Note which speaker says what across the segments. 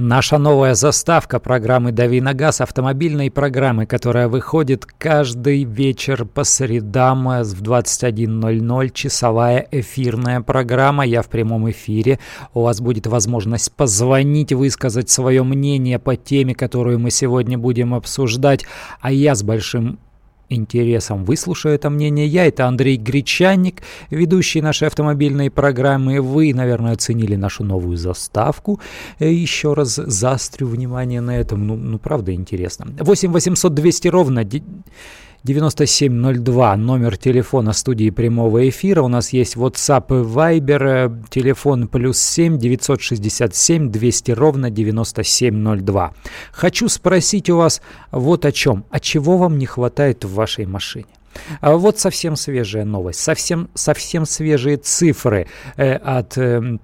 Speaker 1: Наша новая заставка программы «Дави на газ» автомобильной программы, которая выходит каждый вечер по средам в 21.00, часовая эфирная программа. Я в прямом эфире. У вас будет возможность позвонить, высказать свое мнение по теме, которую мы сегодня будем обсуждать. А я с большим интересом выслушаю это мнение. Я это Андрей Гречанник, ведущий нашей автомобильной программы. Вы, наверное, оценили нашу новую заставку. Э, Еще раз заострю внимание на этом. Ну, ну правда интересно. 8 800 200 ровно 9702, номер телефона студии прямого эфира. У нас есть WhatsApp и Viber, телефон плюс 7 967 200 ровно 9702. Хочу спросить у вас вот о чем. А чего вам не хватает в вашей машине? А вот совсем свежая новость, совсем, совсем свежие цифры э, от э,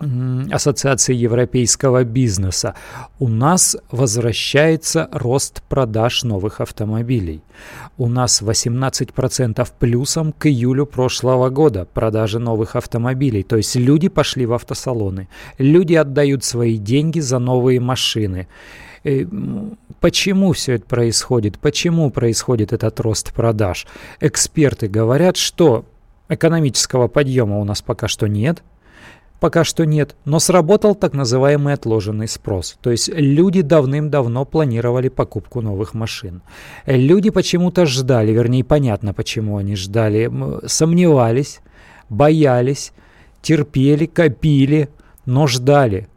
Speaker 1: Ассоциации европейского бизнеса. У нас возвращается рост продаж новых автомобилей. У нас 18% плюсом к июлю прошлого года продажи новых автомобилей. То есть люди пошли в автосалоны. Люди отдают свои деньги за новые машины. Э, почему все это происходит? Почему происходит этот рост продаж? Эксперты говорят, что экономического подъема у нас пока что нет – Пока что нет, но сработал так называемый отложенный спрос. То есть люди давным-давно планировали покупку новых машин. Люди почему-то ждали, вернее понятно почему они ждали, сомневались, боялись, терпели, копили, но ждали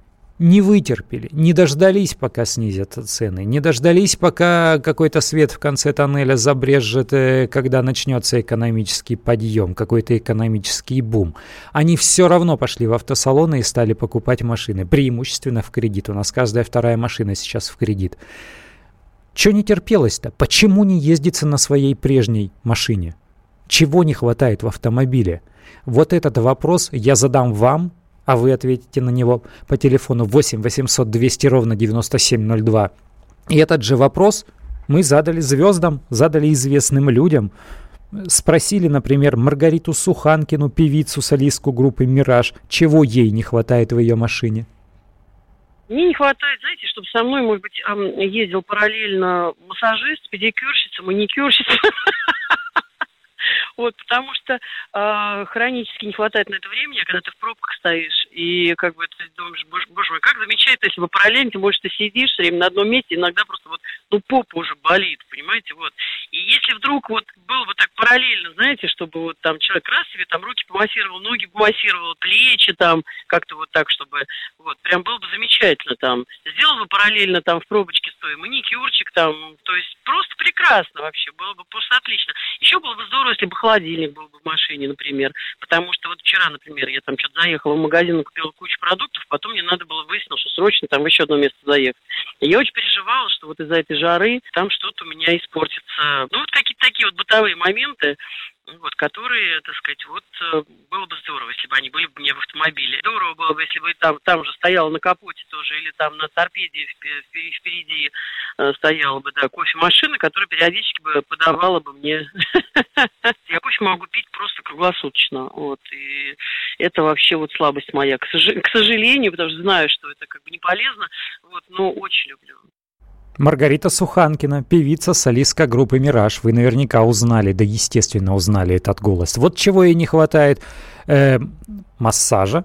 Speaker 1: не вытерпели, не дождались, пока снизят цены, не дождались, пока какой-то свет в конце тоннеля забрежет, э, когда начнется экономический подъем, какой-то экономический бум. Они все равно пошли в автосалоны и стали покупать машины, преимущественно в кредит. У нас каждая вторая машина сейчас в кредит. Че не терпелось-то? Почему не ездится на своей прежней машине? Чего не хватает в автомобиле? Вот этот вопрос я задам вам, а вы ответите на него по телефону 8 800 200 ровно 9702. И этот же вопрос мы задали звездам, задали известным людям. Спросили, например, Маргариту Суханкину, певицу, солистку группы «Мираж», чего ей не хватает в ее машине.
Speaker 2: Мне не хватает, знаете, чтобы со мной, может быть, ездил параллельно массажист, педикюрщица, маникюрщица. Вот, потому что э, хронически не хватает на это времени, а когда ты в пробках стоишь, и как бы ты думаешь, боже, боже мой, как замечательно, если бы параллельно, тем больше ты сидишь все время на одном месте, иногда просто вот, ну, попа уже болит, понимаете, вот. И если вдруг вот было бы так параллельно, знаете, чтобы вот там человек раз себе там руки помассировал, ноги помассировал, плечи там, как-то вот так, чтобы, вот, прям было бы замечательно там. Сделал бы параллельно там в пробочке стоя маникюрчик там, то есть просто прекрасно вообще, было бы просто отлично. Еще было бы здорово, если бы холодильник был бы в машине, например. Потому что вот вчера, например, я там что-то заехала в магазин купила кучу продуктов, потом мне надо было выяснить, что срочно там еще одно место заехать. И я очень переживала, что вот из-за этой жары там что-то у меня испортится. Ну, вот какие-то такие вот бытовые моменты, вот, которые, так сказать, вот э, было бы здорово, если бы они были бы мне в автомобиле. Здорово было бы, если бы там, там же стояла на капоте тоже, или там на торпеде впереди э, стояла бы, да, кофемашина, которая периодически бы подавала бы мне. Я кофе могу пить просто круглосуточно, вот, и это вообще вот слабость моя, к сожалению, потому что знаю, что это как бы не полезно, вот, но очень люблю.
Speaker 1: Маргарита Суханкина, певица, солистка группы «Мираж». Вы наверняка узнали, да естественно узнали этот голос. Вот чего ей не хватает. Э, массажа.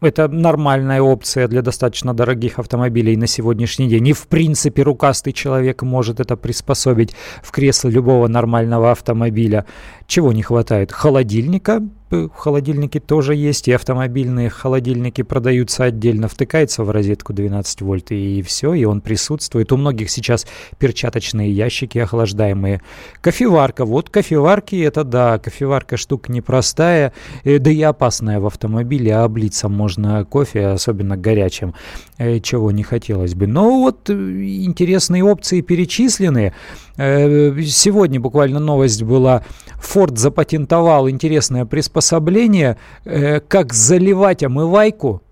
Speaker 1: Это нормальная опция для достаточно дорогих автомобилей на сегодняшний день. И в принципе рукастый человек может это приспособить в кресло любого нормального автомобиля. Чего не хватает? Холодильника, в холодильнике тоже есть, и автомобильные холодильники продаются отдельно, втыкается в розетку 12 вольт, и все, и он присутствует. У многих сейчас перчаточные ящики охлаждаемые. Кофеварка, вот кофеварки, это да, кофеварка штука непростая, э, да и опасная в автомобиле, а облиться можно кофе, особенно горячим, э, чего не хотелось бы. Но вот э, интересные опции перечислены. Сегодня буквально новость была, Ford запатентовал интересное приспособление, э, как заливать омывайку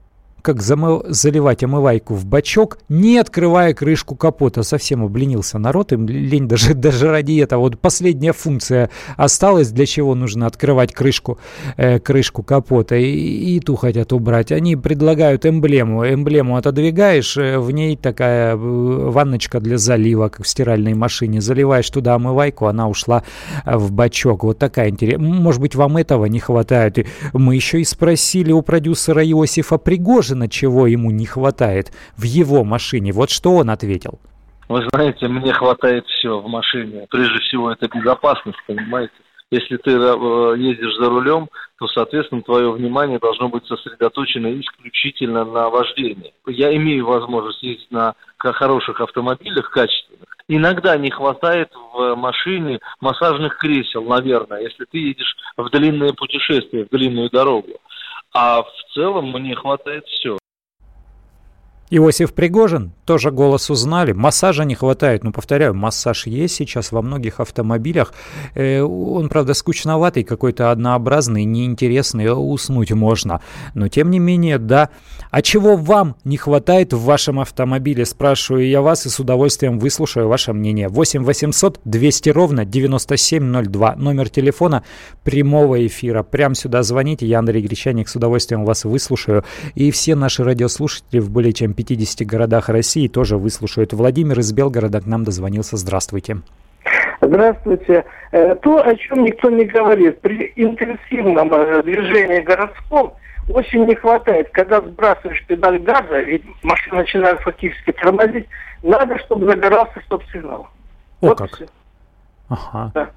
Speaker 1: как замы... заливать омывайку в бачок, не открывая крышку капота. Совсем обленился народ, им лень даже, даже ради этого. Вот последняя функция осталась, для чего нужно открывать крышку, э, крышку капота, и, и ту хотят убрать. Они предлагают эмблему. Эмблему отодвигаешь, э, в ней такая э, ванночка для залива, как в стиральной машине. Заливаешь туда омывайку, она ушла э, в бачок. Вот такая интересная. Может быть, вам этого не хватает. И мы еще и спросили у продюсера Иосифа Пригожина, чего ему не хватает в его машине. Вот что он ответил.
Speaker 3: Вы знаете, мне хватает все в машине. Прежде всего, это безопасность, понимаете? Если ты э, ездишь за рулем, то, соответственно, твое внимание должно быть сосредоточено исключительно на вождении. Я имею возможность ездить на хороших автомобилях, качественных. Иногда не хватает в машине массажных кресел, наверное, если ты едешь в длинное путешествие, в длинную дорогу. А в целом мне хватает все.
Speaker 1: Иосиф Пригожин, тоже голос узнали. Массажа не хватает. Ну, повторяю, массаж есть сейчас во многих автомобилях. Э, он, правда, скучноватый, какой-то однообразный, неинтересный, уснуть можно. Но, тем не менее, да. А чего вам не хватает в вашем автомобиле? Спрашиваю я вас и с удовольствием выслушаю ваше мнение. 8 800 200 ровно 9702. Номер телефона прямого эфира. Прям сюда звоните. Я Андрей Гречаник с удовольствием вас выслушаю. И все наши радиослушатели в более чем 50 городах России тоже выслушают. Владимир из Белгорода к нам дозвонился. Здравствуйте.
Speaker 4: Здравствуйте. Э, то, о чем никто не говорит, при интенсивном э, движении городском очень не хватает, когда сбрасываешь педаль газа, ведь машина начинает фактически тормозить, надо, чтобы загорался стоп-сигнал.
Speaker 1: О вот как. Все. Ага. Да.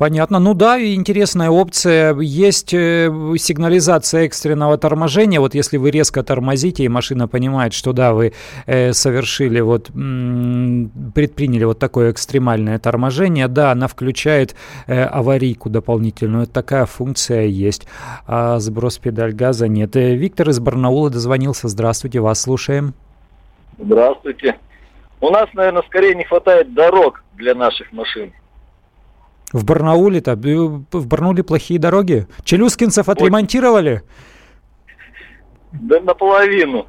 Speaker 1: Понятно. Ну да, интересная опция. Есть э, сигнализация экстренного торможения. Вот если вы резко тормозите, и машина понимает, что да, вы э, совершили, вот предприняли вот такое экстремальное торможение, да, она включает э, аварийку дополнительную. Такая функция есть. А сброс педаль газа нет. Виктор из Барнаула дозвонился. Здравствуйте, вас слушаем.
Speaker 5: Здравствуйте. У нас, наверное, скорее не хватает дорог для наших машин.
Speaker 1: В Барнауле-то, в Барнауле плохие дороги. Челюскинцев отремонтировали?
Speaker 5: Да наполовину.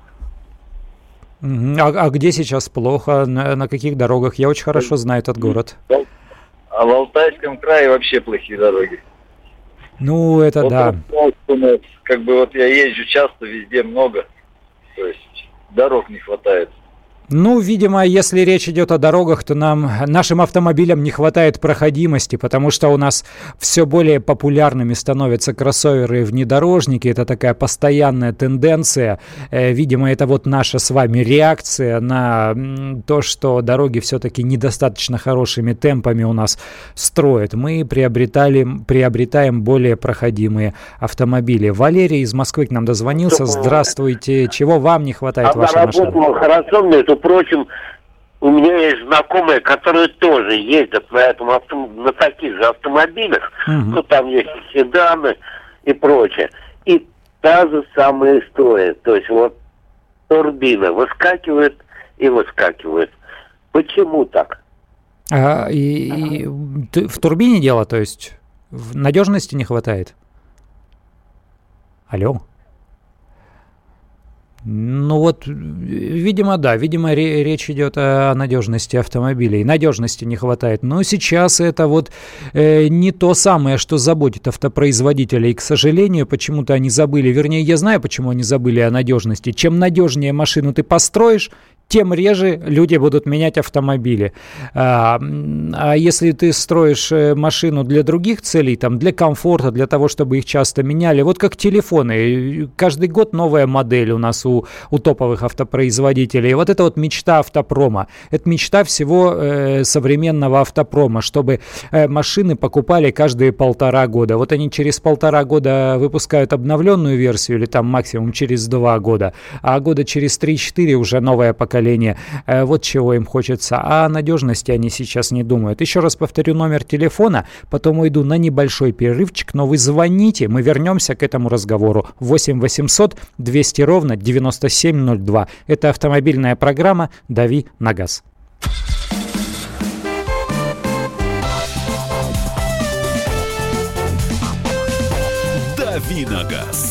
Speaker 1: А, а где сейчас плохо? На, на каких дорогах? Я очень хорошо знаю этот город.
Speaker 5: А в Алтайском крае вообще плохие дороги.
Speaker 1: Ну, это вот да.
Speaker 5: Как бы вот я езжу часто, везде много. То есть дорог не хватает.
Speaker 1: Ну, видимо, если речь идет о дорогах, то нам, нашим автомобилям не хватает проходимости, потому что у нас все более популярными становятся кроссоверы и внедорожники. Это такая постоянная тенденция. Э, видимо, это вот наша с вами реакция на то, что дороги все-таки недостаточно хорошими темпами у нас строят. Мы приобретали, приобретаем более проходимые автомобили. Валерий из Москвы к нам дозвонился. Здравствуйте. Чего вам не хватает а вашей машины?
Speaker 6: Хорошо, между прочим, у меня есть знакомые, которые тоже ездят на, этом авто, на таких же автомобилях. Угу. Ну, там есть седаны и прочее. И та же самая история. То есть вот турбина выскакивает и выскакивает. Почему так?
Speaker 1: А, и, и в турбине дело, то есть в надежности не хватает? Алло? Ну вот, видимо, да, видимо, речь идет о надежности автомобилей. Надежности не хватает. Но сейчас это вот э, не то самое, что заботит автопроизводителей. К сожалению, почему-то они забыли. Вернее, я знаю, почему они забыли о надежности. Чем надежнее машину ты построишь, тем реже люди будут менять автомобили. А, а если ты строишь э, машину для других целей, там, для комфорта, для того, чтобы их часто меняли, вот как телефоны, каждый год новая модель у нас у, у топовых автопроизводителей. Вот это вот мечта автопрома. Это мечта всего э, современного автопрома, чтобы э, машины покупали каждые полтора года. Вот они через полтора года выпускают обновленную версию или там максимум через два года, а года через 3-4 уже новое поколение поколения. Э, вот чего им хочется. А о надежности они сейчас не думают. Еще раз повторю номер телефона, потом уйду на небольшой перерывчик, но вы звоните, мы вернемся к этому разговору. 8 800 200 ровно 9702. Это автомобильная программа «Дави на газ».
Speaker 7: «Дави на газ».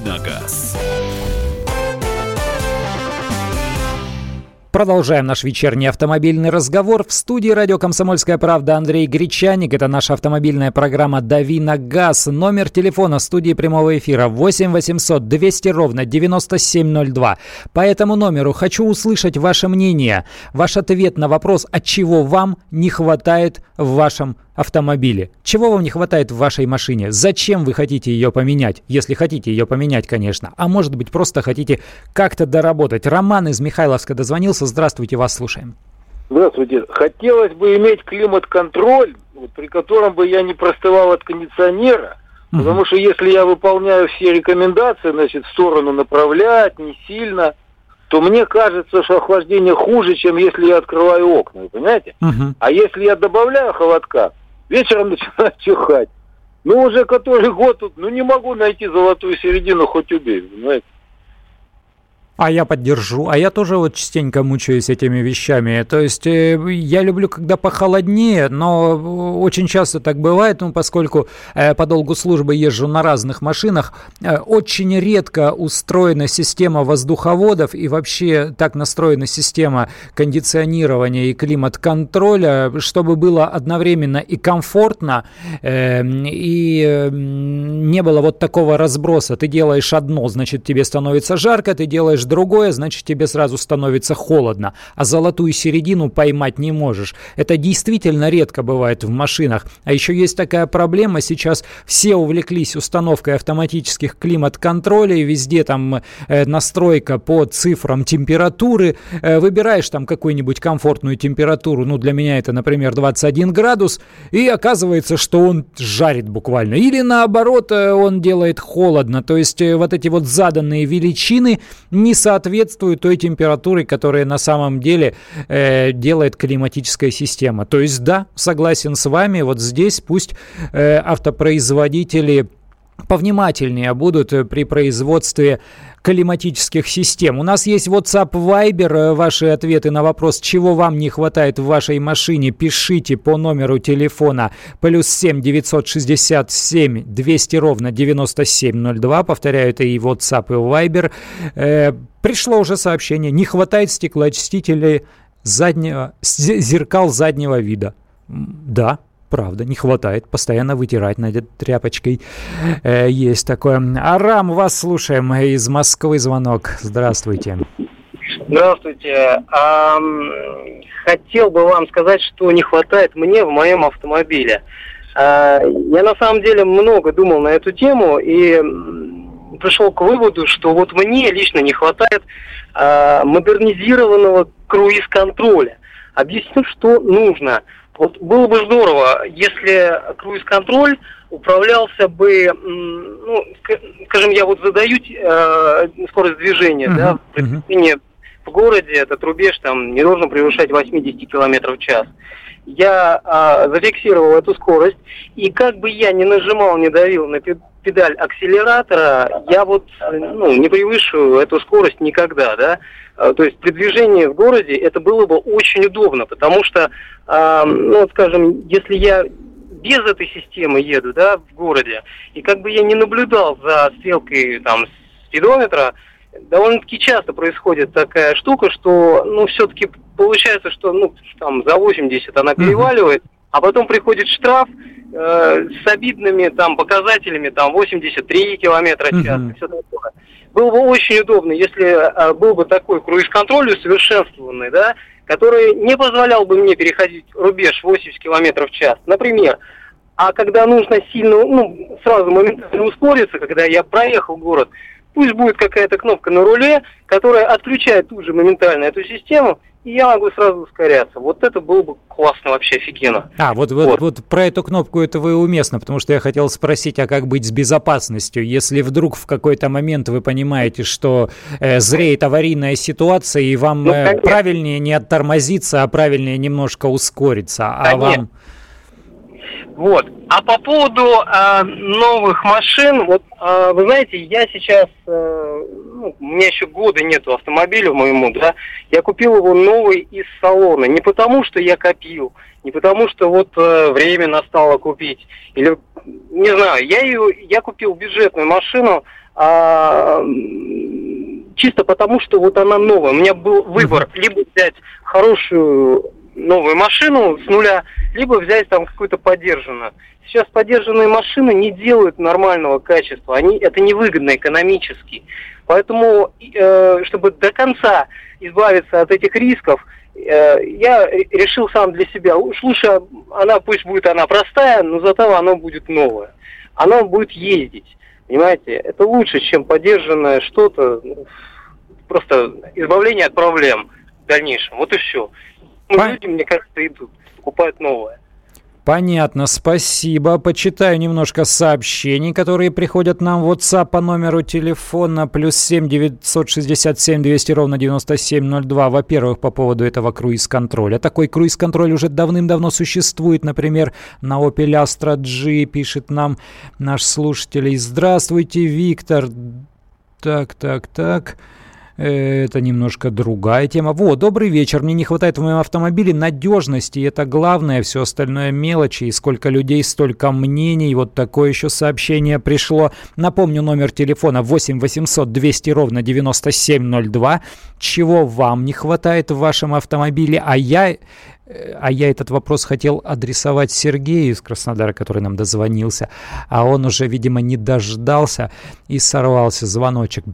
Speaker 7: Давиногаз.
Speaker 1: Продолжаем наш вечерний автомобильный разговор. В студии радио «Комсомольская правда» Андрей Гречаник. Это наша автомобильная программа «Дави на газ». Номер телефона студии прямого эфира 8 800 200 ровно 9702. По этому номеру хочу услышать ваше мнение, ваш ответ на вопрос, от чего вам не хватает в вашем автомобиле. Чего вам не хватает в вашей машине? Зачем вы хотите ее поменять? Если хотите ее поменять, конечно. А может быть, просто хотите как-то доработать. Роман из Михайловска дозвонился. Здравствуйте, вас слушаем.
Speaker 8: Здравствуйте. Хотелось бы иметь климат-контроль, при котором бы я не простывал от кондиционера. Угу. Потому что если я выполняю все рекомендации, значит, в сторону направлять, не сильно, то мне кажется, что охлаждение хуже, чем если я открываю окна, вы понимаете? Угу. А если я добавляю холодка, вечером начинает чихать. Ну, уже который год тут, ну, не могу найти золотую середину, хоть убей, понимаете?
Speaker 1: А я поддержу. А я тоже вот частенько мучаюсь этими вещами. То есть э, я люблю, когда похолоднее, но очень часто так бывает, ну, поскольку э, по долгу службы езжу на разных машинах, э, очень редко устроена система воздуховодов и вообще так настроена система кондиционирования и климат-контроля, чтобы было одновременно и комфортно, э, и э, не было вот такого разброса. Ты делаешь одно, значит, тебе становится жарко, ты делаешь другое, значит тебе сразу становится холодно, а золотую середину поймать не можешь. Это действительно редко бывает в машинах. А еще есть такая проблема, сейчас все увлеклись установкой автоматических климат-контролей, везде там э, настройка по цифрам температуры, э, выбираешь там какую-нибудь комфортную температуру, ну для меня это, например, 21 градус, и оказывается, что он жарит буквально. Или наоборот, э, он делает холодно, то есть э, вот эти вот заданные величины не соответствует той температуре, которая на самом деле э, делает климатическая система. То есть да, согласен с вами, вот здесь пусть э, автопроизводители повнимательнее будут э, при производстве климатических систем. У нас есть WhatsApp Viber. Э, ваши ответы на вопрос, чего вам не хватает в вашей машине, пишите по номеру телефона плюс 7 967 200 ровно 9702. Повторяю, это и WhatsApp, и Viber. Э, пришло уже сообщение. Не хватает стеклоочистителей заднего, зеркал заднего вида. Да, Правда, не хватает. Постоянно вытирать надо тряпочкой. Э, есть такое. Арам, вас слушаем. Из Москвы звонок. Здравствуйте.
Speaker 9: Здравствуйте. А, хотел бы вам сказать, что не хватает мне в моем автомобиле. А, я на самом деле много думал на эту тему и пришел к выводу, что вот мне лично не хватает а, модернизированного круиз-контроля. Объясню, что нужно. Вот было бы здорово, если круиз-контроль управлялся бы, ну, скажем, я вот задаю э, скорость движения, uh-huh, да, uh-huh. в городе этот рубеж там не должен превышать 80 км в час. Я э, зафиксировал эту скорость, и как бы я ни нажимал, не давил на педаль акселератора, я вот ну, не превышу эту скорость никогда, да. А, то есть при движении в городе это было бы очень удобно, потому что, э, ну, скажем, если я без этой системы еду, да, в городе, и как бы я не наблюдал за стрелкой там спидометра, довольно-таки часто происходит такая штука, что, ну, все-таки получается, что, ну, там за 80 она переваливает, а потом приходит штраф э, с обидными там показателями, там 83 километра в час, и все такое было бы очень удобно, если а, был бы такой круиз-контроль усовершенствованный, да, который не позволял бы мне переходить рубеж 80 км в час, например. А когда нужно сильно, ну, сразу моментально ускориться, когда я проехал город, пусть будет какая-то кнопка на руле, которая отключает тут же моментально эту систему, и я могу сразу ускоряться. Вот это было бы классно, вообще офигенно.
Speaker 1: А, вот, вот, вот. вот про эту кнопку это вы уместно, потому что я хотел спросить, а как быть с безопасностью? Если вдруг в какой-то момент вы понимаете, что э, зреет аварийная ситуация, и вам ну, э, правильнее не оттормозиться, а правильнее немножко ускориться, а конечно. вам...
Speaker 9: Вот. А по поводу э, новых машин, вот э, вы знаете, я сейчас, э, ну, у меня еще года нету автомобиля моему, да, я купил его новый из салона. Не потому, что я копил, не потому, что вот э, время настало купить, или, не знаю, я ее, я купил бюджетную машину, э, чисто потому, что вот она новая. У меня был выбор, либо взять хорошую новую машину с нуля, либо взять там какую-то подержанную. Сейчас подержанные машины не делают нормального качества, они это невыгодно экономически. Поэтому, э, чтобы до конца избавиться от этих рисков, э, я решил сам для себя, уж лучше она, пусть будет она простая, но зато она будет новая. Она будет ездить, понимаете? Это лучше, чем подержанное что-то, ну, просто избавление от проблем в дальнейшем. Вот и все. Ну, Пон... люди, мне кажется, идут, покупают новое.
Speaker 1: Понятно, спасибо. Почитаю немножко сообщений, которые приходят нам в WhatsApp по номеру телефона плюс 7 967 200 ровно 9702. Во-первых, по поводу этого круиз-контроля. Такой круиз-контроль уже давным-давно существует. Например, на Opel Astra G пишет нам наш слушатель. Здравствуйте, Виктор. Так, так, так. Это немножко другая тема. Вот, добрый вечер. Мне не хватает в моем автомобиле надежности. Это главное, все остальное мелочи. И сколько людей, столько мнений. Вот такое еще сообщение пришло. Напомню, номер телефона 8 800 200 ровно 9702. Чего вам не хватает в вашем автомобиле? А я э, а я этот вопрос хотел адресовать Сергею из Краснодара, который нам дозвонился, а он уже, видимо, не дождался и сорвался звоночек.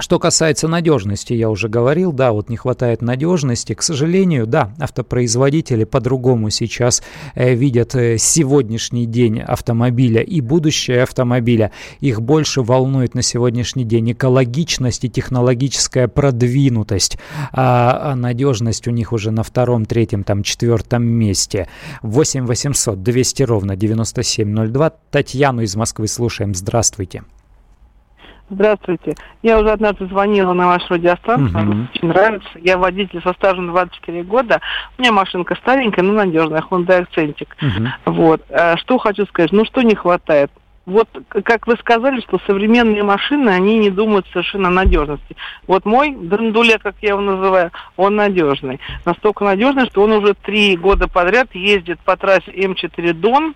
Speaker 1: Что касается надежности, я уже говорил, да, вот не хватает надежности. К сожалению, да, автопроизводители по-другому сейчас э, видят э, сегодняшний день автомобиля и будущее автомобиля. Их больше волнует на сегодняшний день экологичность и технологическая продвинутость, а, а надежность у них уже на втором, третьем, там, четвертом месте. 8 800 200 ровно 9702. Татьяну из Москвы слушаем. Здравствуйте.
Speaker 10: Здравствуйте. Я уже однажды звонила на вашу радиостанцию, мне очень нравится. Я водитель со стажем 24 года. У меня машинка старенькая, но надежная, Hyundai Accent. Uh-huh. Вот. А что хочу сказать, ну что не хватает? Вот, как вы сказали, что современные машины, они не думают совершенно о надежности. Вот мой драндуле, как я его называю, он надежный. Настолько надежный, что он уже три года подряд ездит по трассе М4 Дон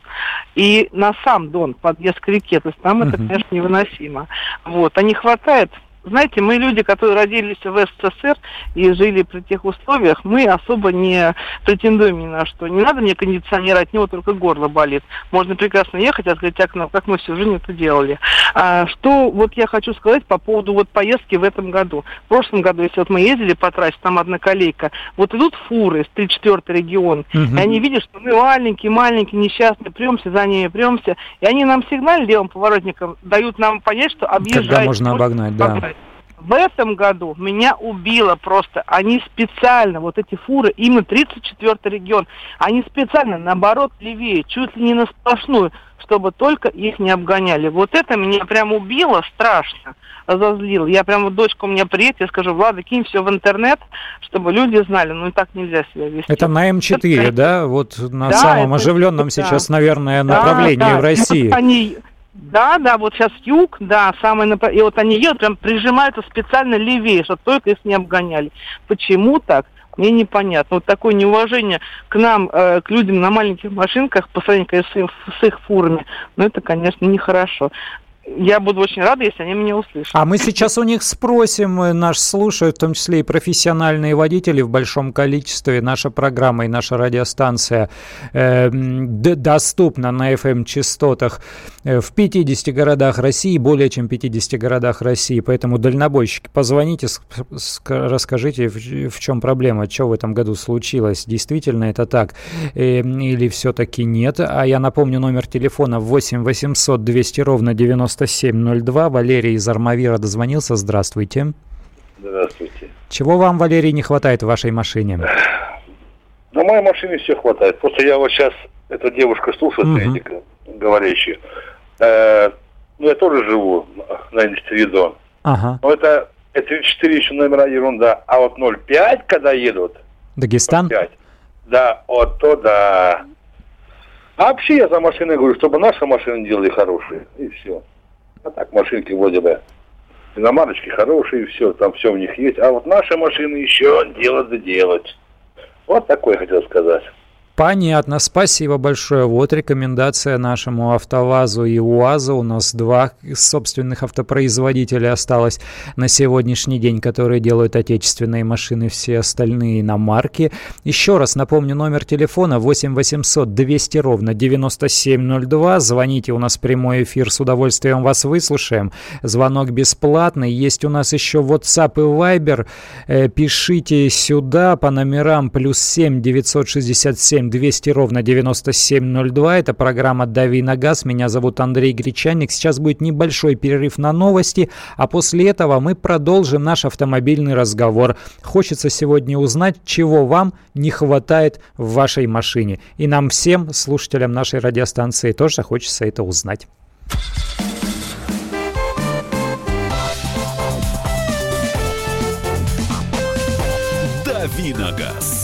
Speaker 10: и на сам Дон, подъезд к реке. То есть там uh-huh. это, конечно, невыносимо. Вот. А не хватает знаете, мы люди, которые родились в СССР и жили при тех условиях, мы особо не претендуем ни на что. Не надо мне кондиционер, от него только горло болит. Можно прекрасно ехать, открыть окно, как мы всю жизнь это делали. А, что вот я хочу сказать по поводу вот поездки в этом году. В прошлом году, если вот мы ездили по трассе, там одна колейка, вот идут фуры с 34 регион, угу. и они видят, что мы маленькие, маленькие, несчастные, премся за ними, премся, и они нам сигнал левым поворотником дают нам понять, что объезжать.
Speaker 1: Когда можно обогнать, да
Speaker 10: в этом году меня убило просто. Они специально, вот эти фуры, именно 34-й регион, они специально, наоборот, левее, чуть ли не на сплошную, чтобы только их не обгоняли. Вот это меня прям убило страшно, разозлило. Я прям, вот дочка у меня приедет, я скажу, Влада, кинь все в интернет, чтобы люди знали, ну и так нельзя себя вести.
Speaker 1: Это на М4, это, да? Вот на да, самом оживленном это, сейчас, наверное, направлении да, да. в России.
Speaker 10: Они, да, да, вот сейчас юг, да, самое напр... и вот они едут, прям прижимаются специально левее, чтобы только их не обгоняли. Почему так? Мне непонятно. Вот такое неуважение к нам, э, к людям на маленьких машинках по сравнению с, с их фурами, ну это, конечно, нехорошо я буду очень рада, если они меня услышат.
Speaker 1: А мы сейчас у них спросим, э, наш слушают, в том числе и профессиональные водители в большом количестве. Наша программа и наша радиостанция э, доступна на FM-частотах э, в 50 городах России, более чем 50 городах России. Поэтому дальнобойщики, позвоните, расскажите, в, в чем проблема, что в этом году случилось. Действительно это так э, или все-таки нет? А я напомню номер телефона 8 800 200 ровно 90 9702. Валерий из Армавира дозвонился. Здравствуйте.
Speaker 11: Здравствуйте.
Speaker 1: Чего вам, Валерий, не хватает в вашей машине?
Speaker 11: На моей машине все хватает. Просто я вот сейчас, эта девушка слушает, угу. Эдика, говорящая. Э, ну, я тоже живу на Инвестиридон.
Speaker 1: Ага.
Speaker 11: Но это, это 34 еще номера ерунда. А вот 05, когда едут...
Speaker 1: Дагестан? 05,
Speaker 11: да, вот то да. А вообще я за машиной говорю, чтобы наши машины делали хорошие. И все. А так машинки вроде бы иномарочки хорошие, все, там все у них есть. А вот наши машины еще делать да делать. Вот такое хотел сказать.
Speaker 1: Понятно, спасибо большое. Вот рекомендация нашему АвтоВАЗу и УАЗу. У нас два собственных автопроизводителя осталось на сегодняшний день, которые делают отечественные машины, все остальные иномарки. Еще раз напомню номер телефона 8 800 200 ровно 9702. Звоните, у нас прямой эфир, с удовольствием вас выслушаем. Звонок бесплатный. Есть у нас еще WhatsApp и Viber. Э, пишите сюда по номерам плюс 7 967 8 200 ровно 9702. Это программа «Дави на газ». Меня зовут Андрей Гречанник. Сейчас будет небольшой перерыв на новости, а после этого мы продолжим наш автомобильный разговор. Хочется сегодня узнать, чего вам не хватает в вашей машине. И нам всем, слушателям нашей радиостанции, тоже хочется это узнать.
Speaker 7: Давиногаз.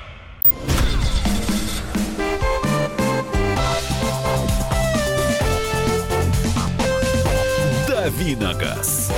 Speaker 7: Давиногаз.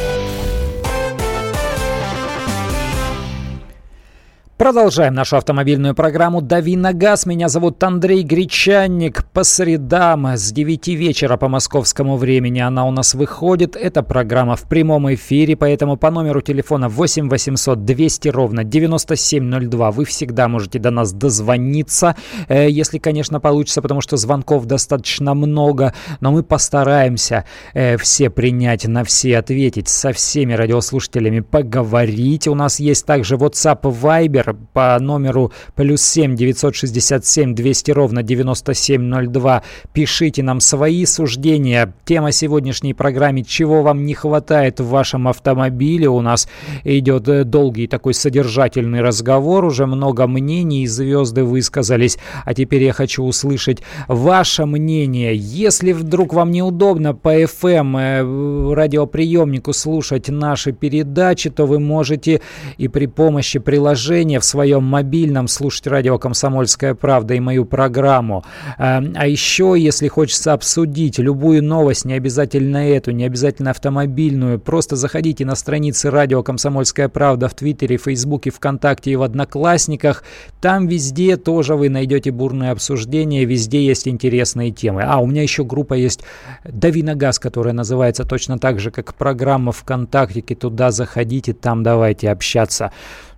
Speaker 1: Продолжаем нашу автомобильную программу «Дави на газ». Меня зовут Андрей Гречанник. По средам с 9 вечера по московскому времени она у нас выходит. Эта программа в прямом эфире, поэтому по номеру телефона 8 800 200 ровно 9702 вы всегда можете до нас дозвониться, э, если, конечно, получится, потому что звонков достаточно много, но мы постараемся э, все принять, на все ответить, со всеми радиослушателями поговорить. У нас есть также WhatsApp и По номеру плюс 7 967 200 ровно 9702. Пишите нам свои суждения. Тема сегодняшней программы «Чего вам не хватает в вашем автомобиле?» У нас идет э, долгий такой содержательный разговор. Уже много мнений, звезды высказались. А теперь я хочу услышать ваше мнение. Если вдруг вам неудобно по FM э, радиоприемнику слушать наши передачи, то вы можете и при помощи приложения в своем мобильном слушать радио «Комсомольская правда» и мою программу. Эм, а еще, если хочется обсудить любую новость, не обязательно эту, не обязательно автомобильную, просто заходите на страницы радио «Комсомольская правда» в Твиттере, Фейсбуке, ВКонтакте и в Одноклассниках. Там везде тоже вы найдете бурные обсуждения, везде есть интересные темы. А, у меня еще группа есть «Дави на газ», которая называется точно так же, как программа ВКонтакте. Туда заходите, там давайте общаться.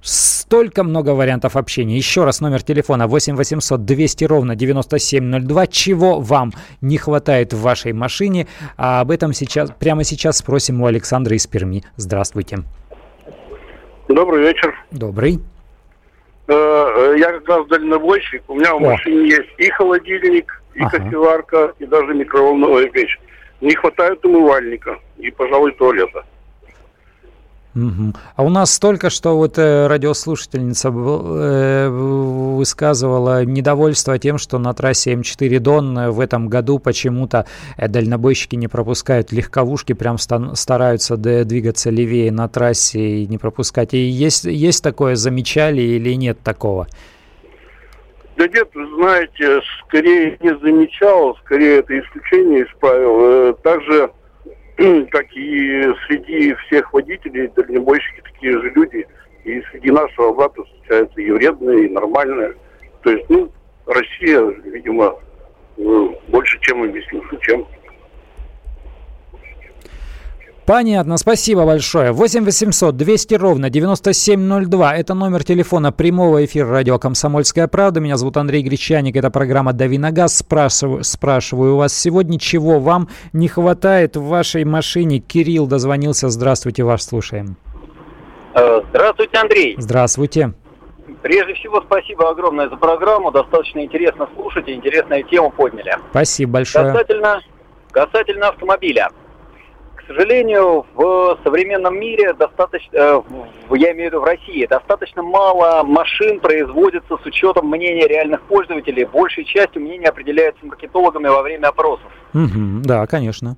Speaker 1: Столько много вариантов общения. Еще раз номер телефона 8 800 200 ровно 9702. Чего вам не хватает в вашей машине? А об этом сейчас, прямо сейчас спросим у Александра из Перми. Здравствуйте.
Speaker 12: Добрый вечер.
Speaker 1: Добрый.
Speaker 12: Э, э, я как раз дальнобойщик. У меня в машине есть и холодильник, и ага. кофеварка, и даже микроволновая печь. Не хватает умывальника и, пожалуй, туалета.
Speaker 1: А у нас только что вот э, радиослушательница э, высказывала недовольство тем, что на трассе М4 Дон в этом году почему-то э, дальнобойщики не пропускают легковушки, прям стараются двигаться левее на трассе и не пропускать. И есть, есть такое, замечали или нет такого?
Speaker 12: Да нет, знаете, скорее не замечал, скорее это исключение из правил. Э, также как и среди всех водителей, дальнобойщики такие же люди. И среди нашего брата встречаются и вредные, и нормальные. То есть, ну, Россия, видимо, э, больше чем объясню, чем.
Speaker 1: Понятно, спасибо большое. 8 800 200 ровно 9702. Это номер телефона прямого эфира радио «Комсомольская правда». Меня зовут Андрей Гречаник. Это программа «Дави на газ». Спрашиваю, спрашиваю у вас сегодня, чего вам не хватает в вашей машине. Кирилл дозвонился. Здравствуйте, вас слушаем.
Speaker 13: Э, здравствуйте, Андрей.
Speaker 1: Здравствуйте.
Speaker 13: Прежде всего, спасибо огромное за программу. Достаточно интересно слушать и интересную тему подняли.
Speaker 1: Спасибо большое.
Speaker 13: Касательно, касательно автомобиля. К сожалению, в современном мире достаточно, э, я имею в виду в России, достаточно мало машин производится с учетом мнения реальных пользователей. Большей частью мнения определяются маркетологами во время опросов.
Speaker 1: Угу, да, конечно.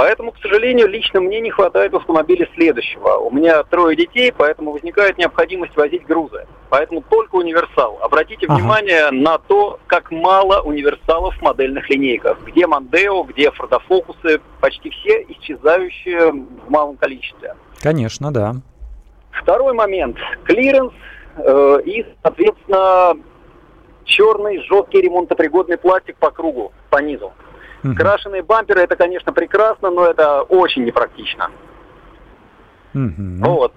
Speaker 13: Поэтому, к сожалению, лично мне не хватает автомобиля следующего. У меня трое детей, поэтому возникает необходимость возить грузы. Поэтому только универсал. Обратите ага. внимание на то, как мало универсалов в модельных линейках. Где Мандео, где Фордофокусы, почти все исчезающие в малом количестве.
Speaker 1: Конечно, да.
Speaker 13: Второй момент. Клиренс э, и, соответственно, черный жесткий ремонтопригодный пластик по кругу, по низу. Угу. Крашеные бамперы это, конечно, прекрасно, но это очень непрактично.
Speaker 1: Угу.
Speaker 13: Вот.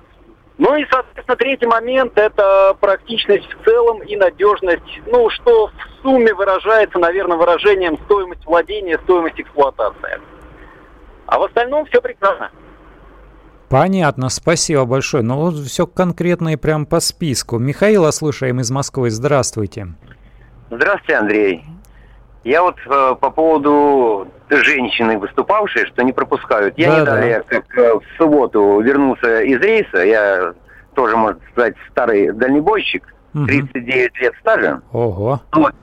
Speaker 13: Ну и, соответственно, третий момент – это практичность в целом и надежность, ну, что в сумме выражается, наверное, выражением стоимость владения, стоимость эксплуатации. А в остальном все прекрасно.
Speaker 1: Понятно, спасибо большое. Ну вот все конкретно и прям по списку. Михаила слушаем из Москвы. Здравствуйте.
Speaker 14: Здравствуйте, Андрей. Я вот э, по поводу женщины выступавшей, что не пропускают. Я да, не далее, да. как э, в субботу вернулся из рейса, я тоже, можно сказать, старый дальнебойщик, угу. 39 лет стажа.
Speaker 1: Ого.
Speaker 14: Вот.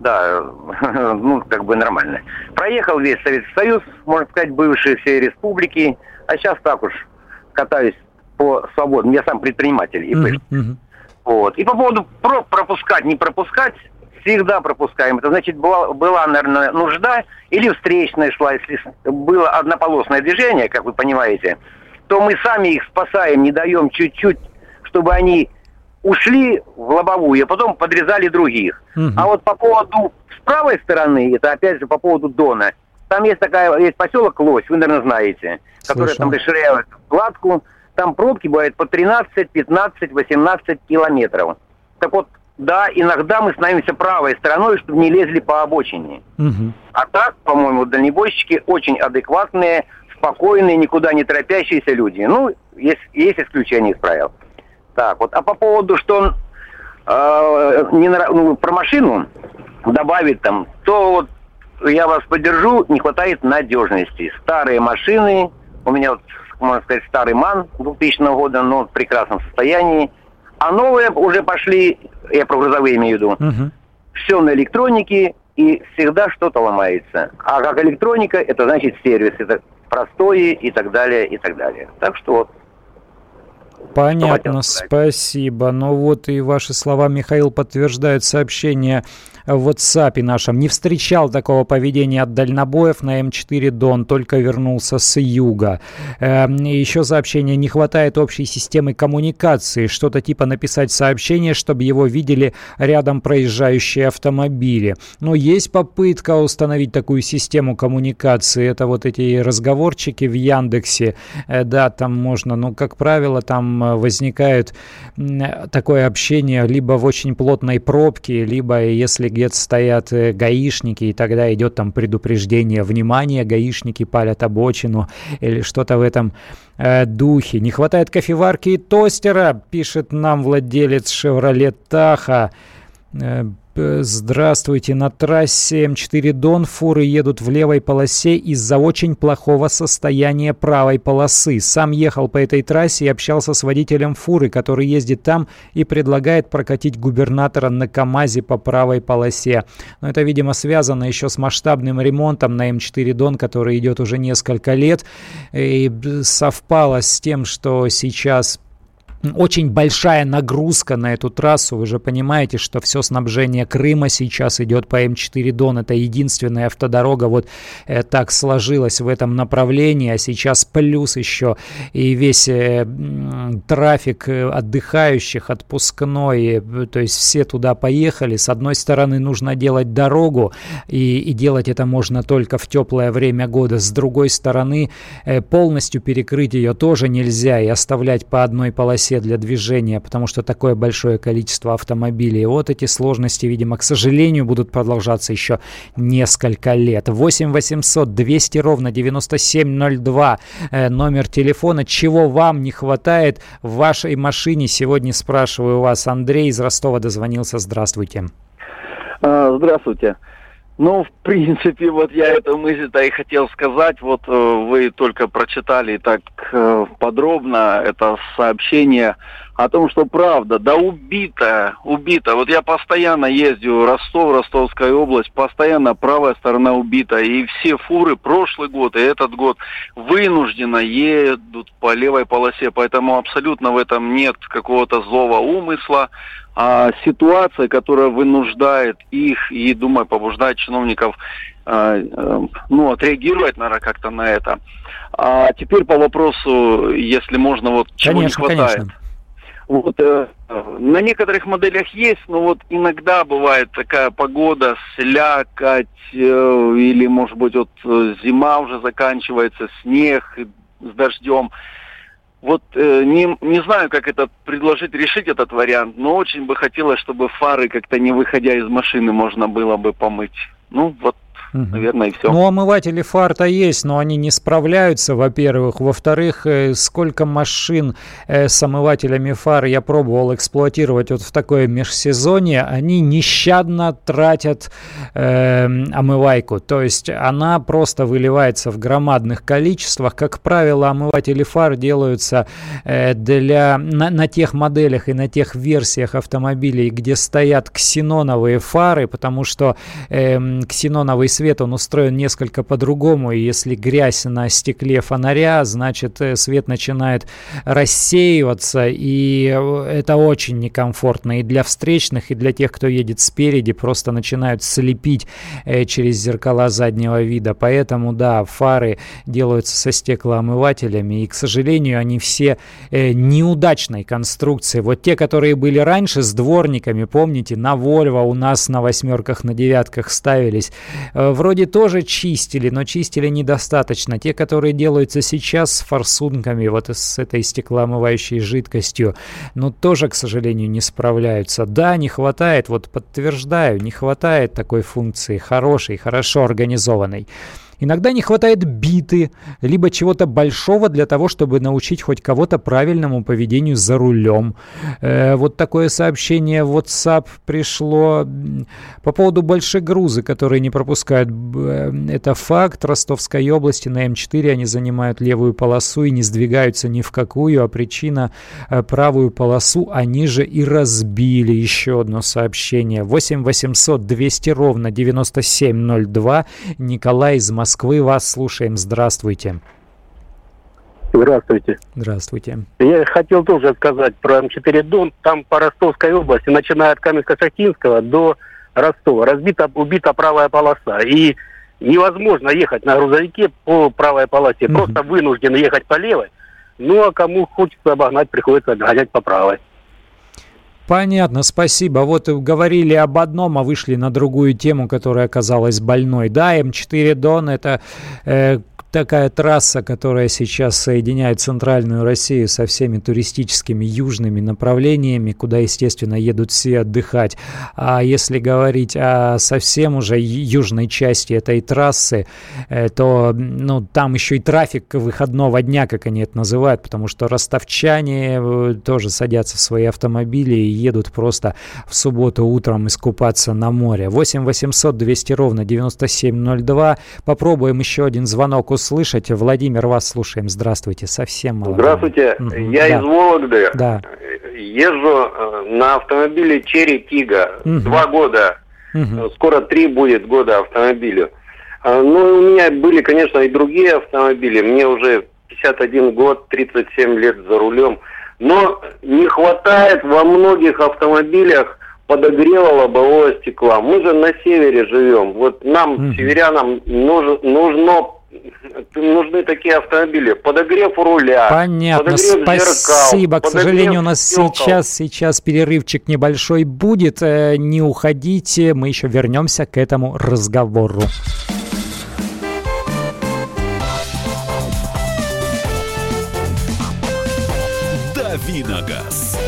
Speaker 14: Да, ну, как бы нормально. Проехал весь Советский Союз, можно сказать, бывшие все республики, а сейчас так уж катаюсь по свободным. Я сам предприниматель, и угу, угу. Вот. И по поводу про пропускать, не пропускать, всегда пропускаем. Это значит, была, была, наверное, нужда или встречная шла, если было однополосное движение, как вы понимаете, то мы сами их спасаем, не даем чуть-чуть, чтобы они ушли в лобовую, а потом подрезали других. Угу. А вот по поводу с правой стороны, это опять же по поводу Дона, там есть такая, есть поселок Лось, вы, наверное, знаете, который там расширяют кладку, там пробки бывают по 13, 15, 18 километров. Так вот, да, иногда мы становимся правой стороной, чтобы не лезли по обочине.
Speaker 1: Угу.
Speaker 14: А так, по-моему, дальнебойщики очень адекватные, спокойные, никуда не торопящиеся люди. Ну, есть, есть исключения из правил. Так, вот. А по поводу, что он э, не, ну, про машину добавит там, то вот я вас поддержу, не хватает надежности. Старые машины, у меня вот, можно сказать, старый МАН 2000 года, но в прекрасном состоянии. А новые уже пошли, я про грузовые имею в виду, угу. все на электронике, и всегда что-то ломается. А как электроника, это значит сервис, это простое и так далее, и так далее. Так что вот
Speaker 1: Понятно, спасибо. Но ну вот и ваши слова, Михаил, подтверждают сообщение в WhatsApp нашем. Не встречал такого поведения от дальнобоев на М4 Дон, только вернулся с юга. Э, еще сообщение. Не хватает общей системы коммуникации. Что-то типа написать сообщение, чтобы его видели рядом проезжающие автомобили. Но есть попытка установить такую систему коммуникации. Это вот эти разговорчики в Яндексе. Э, да, там можно, но, как правило, там э, возникает такое общение либо в очень плотной пробке, либо если где-то стоят э, гаишники, и тогда идет там предупреждение, внимание, гаишники палят обочину или что-то в этом э, духе. Не хватает кофеварки и тостера, пишет нам владелец Chevrolet Tahoe. Э, Здравствуйте. На трассе М4 Дон фуры едут в левой полосе из-за очень плохого состояния правой полосы. Сам ехал по этой трассе и общался с водителем фуры, который ездит там и предлагает прокатить губернатора на КАМАЗе по правой полосе. Но это, видимо, связано еще с масштабным ремонтом на М4 Дон, который идет уже несколько лет. И совпало с тем, что сейчас очень большая нагрузка на эту трассу. Вы же понимаете, что все снабжение Крыма сейчас идет по М4 Дон. Это единственная автодорога вот э, так сложилась в этом направлении. А сейчас плюс еще и весь э, трафик э, отдыхающих, отпускной. Э, то есть все туда поехали. С одной стороны нужно делать дорогу. И, и делать это можно только в теплое время года. С другой стороны э, полностью перекрыть ее тоже нельзя. И оставлять по одной полосе полосе для движения, потому что такое большое количество автомобилей. Вот эти сложности, видимо, к сожалению, будут продолжаться еще несколько лет. 8 800 200 ровно 9702 э, номер телефона. Чего вам не хватает в вашей машине? Сегодня спрашиваю вас. Андрей из Ростова дозвонился. Здравствуйте.
Speaker 15: А, здравствуйте. Ну, в принципе, вот я эту мысль-то и хотел сказать. Вот э, вы только прочитали так э, подробно это сообщение о том, что правда, да убита, убита. Вот я постоянно ездю Ростов, Ростовская область, постоянно правая сторона убита. И все фуры прошлый год и этот год вынужденно едут по левой полосе. Поэтому абсолютно в этом нет какого-то злого умысла а ситуация, которая вынуждает их и, думаю, побуждает чиновников э, э, ну, отреагировать, наверное, как-то на это. А теперь по вопросу, если можно, вот чего конечно, не хватает. Конечно. Вот э, на некоторых моделях есть, но вот иногда бывает такая погода, слякоть, э, или, может быть, вот э, зима уже заканчивается, снег с дождем. Вот э, не, не знаю, как это предложить, решить этот вариант, но очень бы хотелось, чтобы фары как-то не выходя из машины можно было бы помыть. Ну, вот Угу. Наверное, и все.
Speaker 1: Ну, омыватели фар-то есть, но они не справляются, во-первых. Во-вторых, э, сколько машин э, с омывателями фар я пробовал эксплуатировать вот в такое межсезонье, они нещадно тратят э, омывайку. То есть она просто выливается в громадных количествах. Как правило, омыватели фар делаются э, для, на, на тех моделях и на тех версиях автомобилей, где стоят ксеноновые фары, потому что э, ксеноновый свет, он устроен несколько по-другому, и если грязь на стекле фонаря, значит э, свет начинает рассеиваться, и э, это очень некомфортно и для встречных, и для тех, кто едет спереди, просто начинают слепить э, через зеркала заднего вида. Поэтому, да, фары делаются со стеклоомывателями, и, к сожалению, они все неудачной конструкции. Вот те, которые были раньше с дворниками, помните, на Volvo у нас на восьмерках, на девятках ставились, вроде тоже чистили, но чистили недостаточно. Те, которые делаются сейчас с форсунками, вот с этой стеклоомывающей жидкостью, ну тоже, к сожалению, не справляются. Да, не хватает, вот подтверждаю, не хватает такой функции хорошей, хорошо организованной. Иногда не хватает биты, либо чего-то большого для того, чтобы научить хоть кого-то правильному поведению за рулем. Э, вот такое сообщение в WhatsApp пришло по поводу больших грузы, которые не пропускают. Э, это факт. Ростовской области на М4 они занимают левую полосу и не сдвигаются ни в какую, а причина э, правую полосу они же и разбили. Еще одно сообщение. 8 800 200 ровно 9702. Николай из Москвы Москвы. Вас слушаем. Здравствуйте.
Speaker 16: Здравствуйте.
Speaker 1: Здравствуйте.
Speaker 16: Я хотел тоже сказать про М4 Дон. Там по Ростовской области, начиная от Каменска-Шахтинского до Ростова, разбита, убита правая полоса. И невозможно ехать на грузовике по правой полосе. Угу. Просто вынужден ехать по левой. Ну, а кому хочется обогнать, приходится обгонять по правой.
Speaker 1: Понятно, спасибо. Вот говорили об одном, а вышли на другую тему, которая оказалась больной. Да, М4 Дон это э, такая трасса, которая сейчас соединяет центральную Россию со всеми туристическими южными направлениями, куда, естественно, едут все отдыхать. А если говорить о совсем уже южной части этой трассы, э, то ну, там еще и трафик выходного дня, как они это называют, потому что ростовчане э, тоже садятся в свои автомобили и едут просто в субботу утром искупаться на море. 8 800 200 ровно 9702. Попробуем еще один звонок услышать слышать. Владимир, вас слушаем. Здравствуйте. Совсем мало.
Speaker 17: Здравствуйте. Угу. Я да. из Вологды. Да. Езжу э, на автомобиле Черри Тига. Угу. Два года. Угу. Скоро три будет года автомобилю. А, ну, у меня были, конечно, и другие автомобили. Мне уже 51 год, 37 лет за рулем. Но не хватает во многих автомобилях подогрева лобового стекла. Мы же на севере живем. Вот нам, mm северянам, нужно, нужно нужны такие автомобили. Подогрев руля.
Speaker 1: Понятно. Подогрев Спасибо. Зеркал, К сожалению, у нас стекол. сейчас, сейчас перерывчик небольшой будет. Э, не уходите, мы еще вернемся к этому разговору.
Speaker 7: Давиногаз.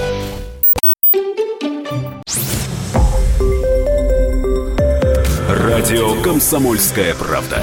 Speaker 7: Радио «Комсомольская правда».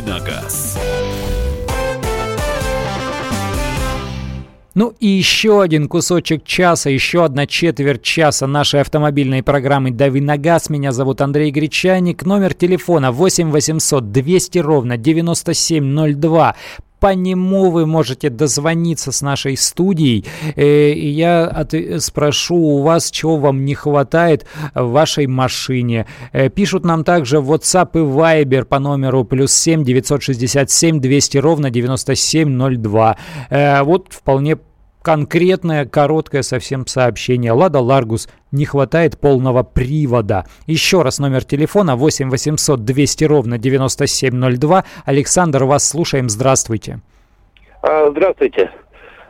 Speaker 7: Давиногаз.
Speaker 1: Ну и еще один кусочек часа, еще одна четверть часа нашей автомобильной программы «Дави на газ». Меня зовут Андрей Гречаник. Номер телефона 8 800 200 ровно 9702 по нему вы можете дозвониться с нашей студией, э, и я от, спрошу у вас, чего вам не хватает в вашей машине. Э, пишут нам также WhatsApp и Viber по номеру плюс 7 967 200 ровно 9702. Э, вот вполне конкретное, короткое совсем сообщение. Лада Ларгус, не хватает полного привода. Еще раз номер телефона 8 800 200 ровно 9702. Александр, вас слушаем. Здравствуйте.
Speaker 18: А, здравствуйте,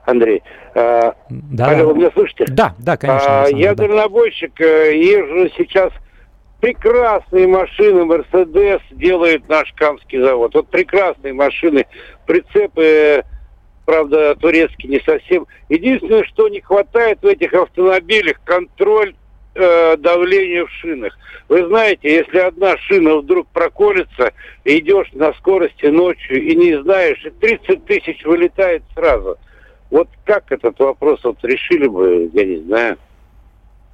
Speaker 18: Андрей. А, да, алло, вы меня слышите?
Speaker 1: Да, да, конечно.
Speaker 18: А, я да. дальнобойщик, э, езжу сейчас прекрасные машины, Мерседес делает наш Камский завод. Вот прекрасные машины, прицепы правда, турецкий не совсем. Единственное, что не хватает в этих автомобилях, контроль э, давления в шинах. Вы знаете, если одна шина вдруг проколется, идешь на скорости ночью и не знаешь, и 30 тысяч вылетает сразу. Вот как этот вопрос вот решили бы, я не знаю.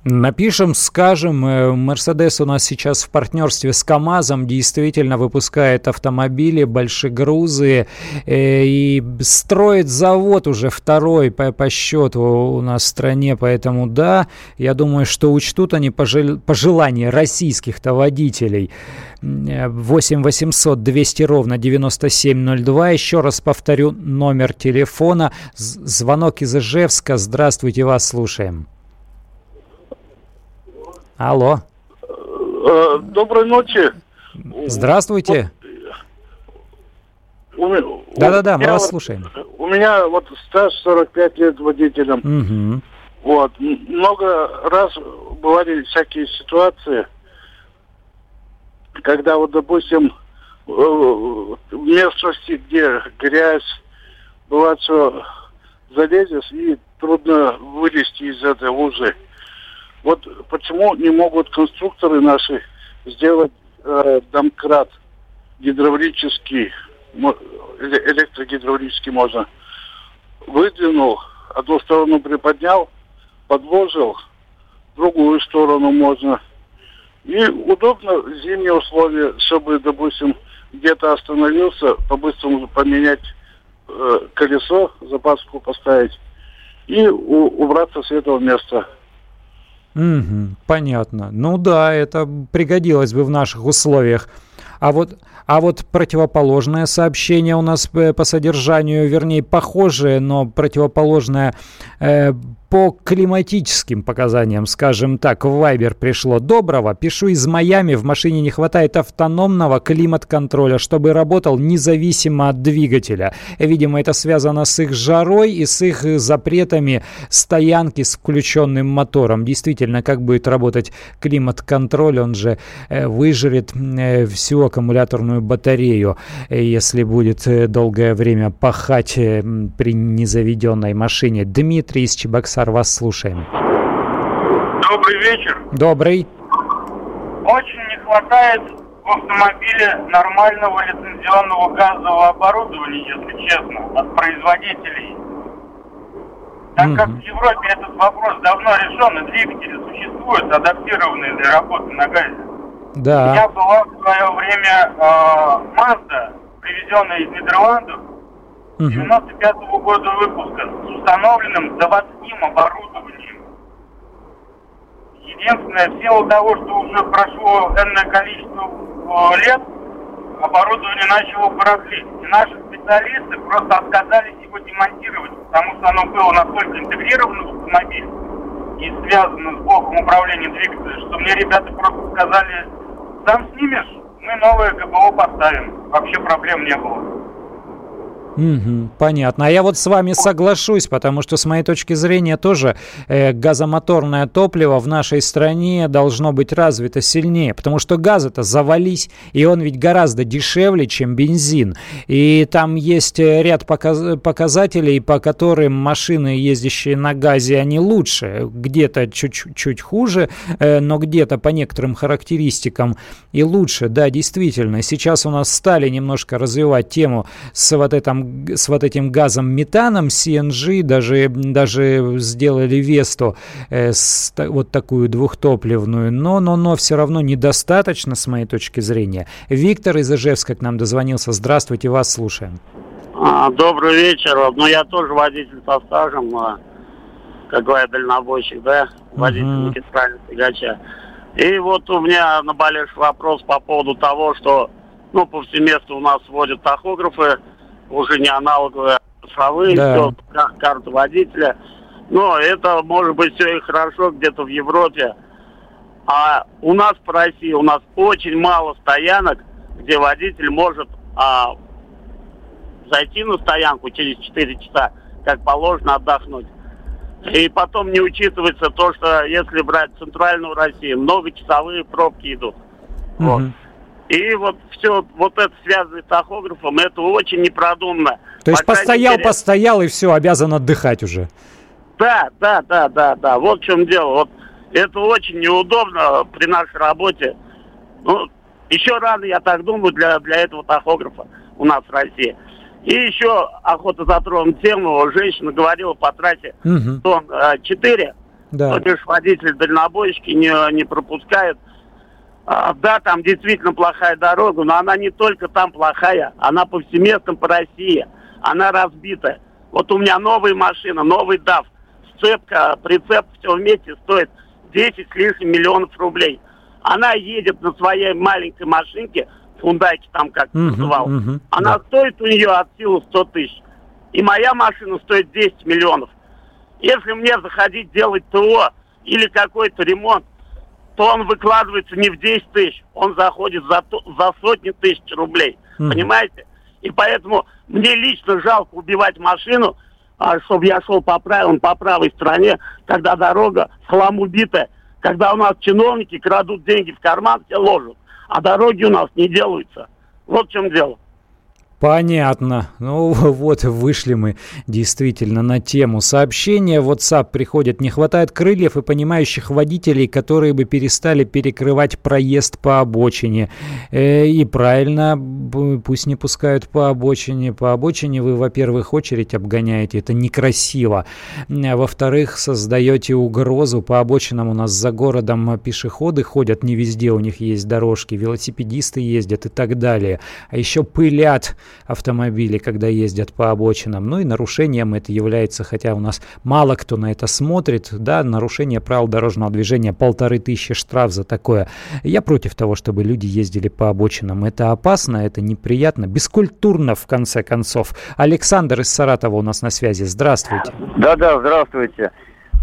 Speaker 1: Напишем, скажем, Мерседес у нас сейчас в партнерстве с КАМАЗом действительно выпускает автомобили, большегрузы э, и строит завод уже второй по, по счету у нас в стране, поэтому да, я думаю, что учтут они пожел, пожелания российских-то водителей. 8 800 200 ровно 9702. Еще раз повторю номер телефона. Звонок из Ижевска. Здравствуйте, вас слушаем. Алло.
Speaker 19: Э, доброй ночи.
Speaker 1: Здравствуйте. Да-да-да, мы вас вот, слушаем.
Speaker 19: У меня вот стаж 45 лет водителем. Угу. Вот. Много раз бывали всякие ситуации, когда вот, допустим, в местности, где грязь, бывает, что залезешь и трудно вылезти из этой лужи. Вот почему не могут конструкторы наши сделать э, домкрат гидравлический, электрогидравлический можно. Выдвинул, одну сторону приподнял, подложил, другую сторону можно. И удобно зимние условия, чтобы, допустим, где-то остановился, по-быстрому поменять э, колесо, запаску поставить и у, убраться с этого места.
Speaker 1: Угу, понятно. Ну да, это пригодилось бы в наших условиях. А вот, а вот противоположное сообщение у нас по, по содержанию, вернее, похожее, но противоположное э, по климатическим показаниям, скажем так, в Viber пришло. Доброго, пишу из Майами, в машине не хватает автономного климат-контроля, чтобы работал независимо от двигателя. Видимо, это связано с их жарой и с их запретами стоянки с включенным мотором. Действительно, как будет работать климат-контроль, он же э, выжрет э, всю аккумуляторную батарею, э, если будет долгое время пахать при незаведенной машине. Дмитрий из Чебоксара Сар, вас слушаем.
Speaker 20: Добрый вечер.
Speaker 1: Добрый.
Speaker 20: Очень не хватает в автомобиле нормального лицензионного газового оборудования, если честно, от производителей. Так как в Европе этот вопрос давно решен, и двигатели существуют, адаптированные для работы на газе.
Speaker 1: Да.
Speaker 20: У меня была в свое время э, Mazda, привезенная из Нидерландов, 95 -го года выпуска, с установленным заводским оборудованием. Единственное, в силу того, что уже прошло энное количество э, лет, оборудование начало барахлить. И наши специалисты просто отказались его демонтировать, потому что оно было настолько интегрировано в автомобиль и связано с блоком управления двигателем, что мне ребята просто сказали, сам снимешь, мы новое ГБО поставим. Вообще проблем не было.
Speaker 1: Угу, понятно. А я вот с вами соглашусь, потому что с моей точки зрения тоже э, газомоторное топливо в нашей стране должно быть развито сильнее, потому что газ это завались, и он ведь гораздо дешевле, чем бензин. И там есть э, ряд показ показателей, по которым машины, ездящие на газе, они лучше. Где-то чуть-чуть хуже, э, но где-то по некоторым характеристикам и лучше. Да, действительно. Сейчас у нас стали немножко развивать тему с вот этим с вот этим газом метаном CNG, даже, даже сделали Весту э, с, вот такую двухтопливную, но, но, но все равно недостаточно с моей точки зрения. Виктор из Ижевска к нам дозвонился. Здравствуйте, вас слушаем.
Speaker 21: А, добрый вечер. Ну, я тоже водитель со стажем, а, как говорят, дальнобойщик, да, водитель uh-huh. магистрального тягача. И вот у меня наболевший вопрос по поводу того, что ну, повсеместно у нас вводят тахографы, уже не аналоговые, а цифровые, да. все, карта водителя. Но это может быть все и хорошо где-то в Европе. А у нас по России, у нас очень мало стоянок, где водитель может а, зайти на стоянку через 4 часа, как положено, отдохнуть. И потом не учитывается то, что если брать центральную Россию, многочасовые пробки идут. Угу. Вот. И вот все, вот это связано с тахографом, это очень непродуманно.
Speaker 1: То есть постоял, мере... постоял и все, обязан отдыхать уже.
Speaker 21: Да, да, да, да, да. Вот в чем дело. Вот это очень неудобно при нашей работе. Ну, еще рано, я так думаю, для, для этого тахографа у нас в России. И еще охота затронуть тему. Женщина говорила по трассе угу. тон э, 4. Да. То бишь водитель дальнобойщики не, не пропускает да, там действительно плохая дорога, но она не только там плохая, она повсеместно по России. Она разбитая. Вот у меня новая машина, новый DAF. Сцепка, прицеп, все вместе стоит 10 с лишним миллионов рублей. Она едет на своей маленькой машинке, фундайке там как uh-huh, называл. Uh-huh, она да. стоит у нее от силы 100 тысяч. И моя машина стоит 10 миллионов. Если мне заходить делать ТО или какой-то ремонт, то он выкладывается не в 10 тысяч, он заходит за, за сотни тысяч рублей. Mm. Понимаете? И поэтому мне лично жалко убивать машину, а, чтобы я шел по правилам, по правой стороне, когда дорога в хлам убитая, когда у нас чиновники крадут деньги в карман, все ложат, а дороги у нас не делаются. Вот в чем дело.
Speaker 1: Понятно. Ну вот, вышли мы действительно на тему. Сообщения в WhatsApp приходят. Не хватает крыльев и понимающих водителей, которые бы перестали перекрывать проезд по обочине. Э, и правильно, пусть не пускают по обочине. По обочине вы, во-первых, очередь обгоняете. Это некрасиво. Во-вторых, создаете угрозу. По обочинам у нас за городом пешеходы ходят. Не везде у них есть дорожки. Велосипедисты ездят и так далее. А еще пылят автомобили, когда ездят по обочинам. Ну и нарушением это является, хотя у нас мало кто на это смотрит, да, нарушение правил дорожного движения, полторы тысячи штраф за такое. Я против того, чтобы люди ездили по обочинам. Это опасно, это неприятно, бескультурно в конце концов. Александр из Саратова у нас на связи. Здравствуйте.
Speaker 22: Да-да, здравствуйте.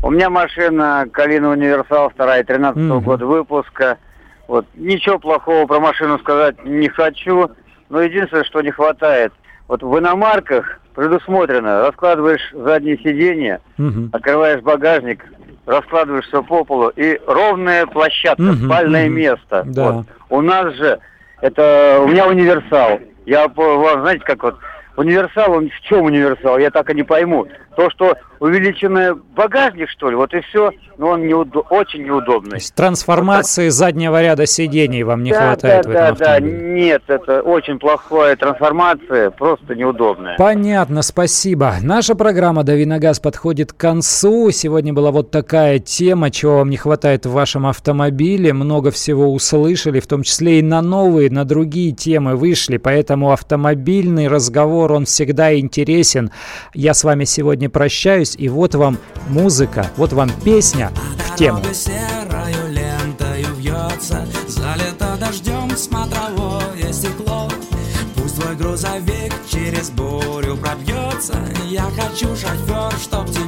Speaker 22: У меня машина Калина Универсал, вторая, 13 -го mm-hmm. года выпуска. Вот. Ничего плохого про машину сказать не хочу. Но единственное, что не хватает, вот в иномарках предусмотрено, раскладываешь заднее сиденье, угу. открываешь багажник, раскладываешь все по полу, и ровная площадка, угу, спальное угу. место. Да. Вот. У нас же, это у меня универсал. Я, знаете, как вот, универсал, он в чем универсал, я так и не пойму. То, что увеличенный багажник, что ли, вот и все. Но он неудо- очень неудобный.
Speaker 1: трансформации вот заднего ряда сидений вам не да, хватает
Speaker 22: да,
Speaker 1: в этом
Speaker 22: да, автомобиле? Да, нет, это очень плохая трансформация, просто неудобная.
Speaker 1: Понятно, спасибо. Наша программа «Дави на газ» подходит к концу. Сегодня была вот такая тема, чего вам не хватает в вашем автомобиле. Много всего услышали, в том числе и на новые, на другие темы вышли. Поэтому автомобильный разговор, он всегда интересен. Я с вами сегодня прощаюсь, и вот вам музыка, вот вам песня в тему.
Speaker 23: залито дождем смотровое стекло. Пусть твой грузовик через бурю пробьется, я хочу, шофер, чтоб тебе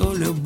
Speaker 7: go, little